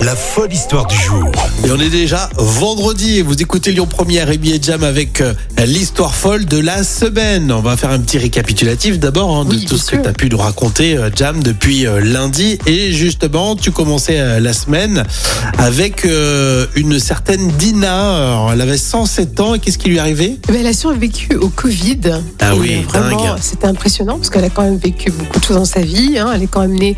La folle histoire du jour. Et on est déjà vendredi et vous écoutez Lyon Première et Billet Jam avec euh, l'histoire folle de la semaine. On va faire un petit récapitulatif d'abord hein, de Oui, tout ce que tu as pu nous raconter, euh, Jam, depuis euh, lundi. Et justement, tu commençais la semaine avec euh, une certaine Dina. Alors, elle avait 107 ans et qu'est-ce qui lui arrivait Eh ben, Elle a survécu au Covid. Ah Et oui, vraiment, dingue. c'était impressionnant parce qu'elle a quand même vécu beaucoup de choses dans sa vie. hein. Elle est quand même née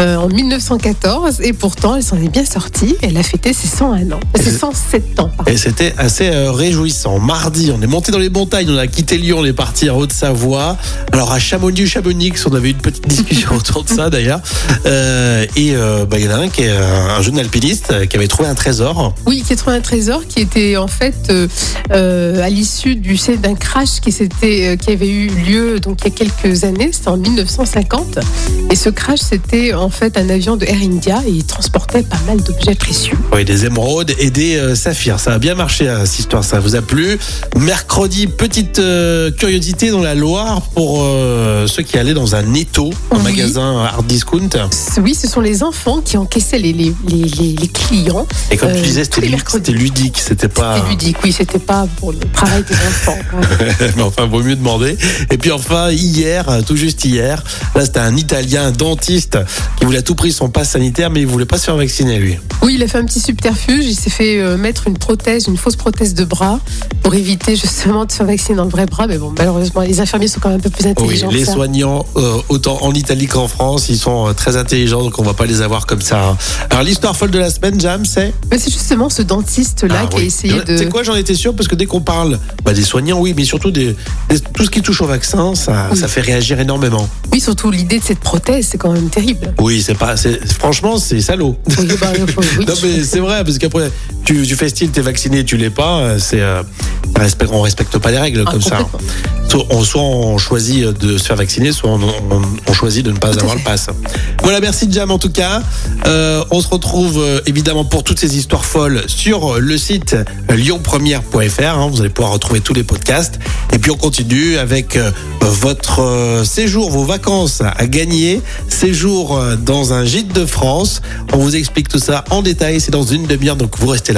euh, en 1914 et pourtant, elle s'en est bien sortie. Elle a fêté ses 101 ans, ses 107 ans. pardon. Et c'était assez euh, réjouissant. Mardi, on est monté dans les montagnes, on a quitté Lyon, on est parti en Haute-Savoie. Alors à Chamonix Chamonix, on avait eu une petite discussion autour de ça d'ailleurs. Euh, et euh, bah, il y en a un qui est un, un jeune alpiniste qui avait trouvé un trésor. Oui, qui est trouvé un trésor qui était en fait à l'issue du d'un crash qui s'était qui avait eu lieu donc il y a quelques années, c'était en 1950 et ce crash c'était en fait un avion de Air India et il transportait pas mal d'objets précieux. Oui, des émeraudes et des euh, saphirs. Ça a bien marché hein, cette histoire, ça vous a plu. Mercredi, petite euh, curiosité dans la Loire pour euh, ceux qui allaient dans un étau, un Oui. magasin hard discount. Oui, ce sont les enfants qui encaissaient les, les, les, les- les clients. Et comme tu disais, c'était les lu- mercredis. c'était ludique, c'était pas. Ludique, oui, c'était pas pour le travail des enfants. Mais enfin, vaut mieux demander. Et puis enfin, hier, tout juste hier, là, c'était un Italien, un dentiste, qui voulait à tout prix son passe sanitaire, mais il voulait pas se faire vacciner, lui. Oui, il a fait un petit subterfuge. Il s'est fait euh, mettre une prothèse, une fausse prothèse de bras pour éviter justement de se faire vacciner dans le vrai bras. Mais bon, malheureusement, les infirmiers sont quand même un peu plus Oui, intelligents. que les ça. soignants, euh, autant en Italie qu'en France, ils sont euh, très intelligents, donc on va pas les avoir comme ça. hein. Alors, l'histoire folle de la semaine, Jam, c'est? Mais c'est justement ce dentiste-là Ah qui oui. a essayé de. C'est quoi, j'en étais sûr, parce que dès qu'on parle bah, des soignants, oui, mais surtout des, des- tout ce qui touche au vaccin, ça, Oui. ça fait réagir énormément. Oui, surtout l'idée de cette prothèse, c'est quand même terrible. Oui, c'est pas, franchement, c'est salaud. Oui, Non mais c'est vrai parce qu'après tu, tu fais style t'es vacciné tu l'es pas euh, c'est euh, on respecte, pas les règles Ah, comme ça complètement. soit on, soit on choisit de se faire vacciner soit on, on- on choisit de ne pas Tout avoir le pass. Voilà merci Jam en tout cas. Euh, on se retrouve euh, évidemment pour toutes ces histoires folles sur le site lyonpremière.fr hein, vous allez pouvoir retrouver tous les podcasts. Et puis on continue avec votre séjour vos vacances à gagner. Séjour dans un gîte de France. On vous explique tout ça en détail. C'est dans une demi-heure donc vous restez là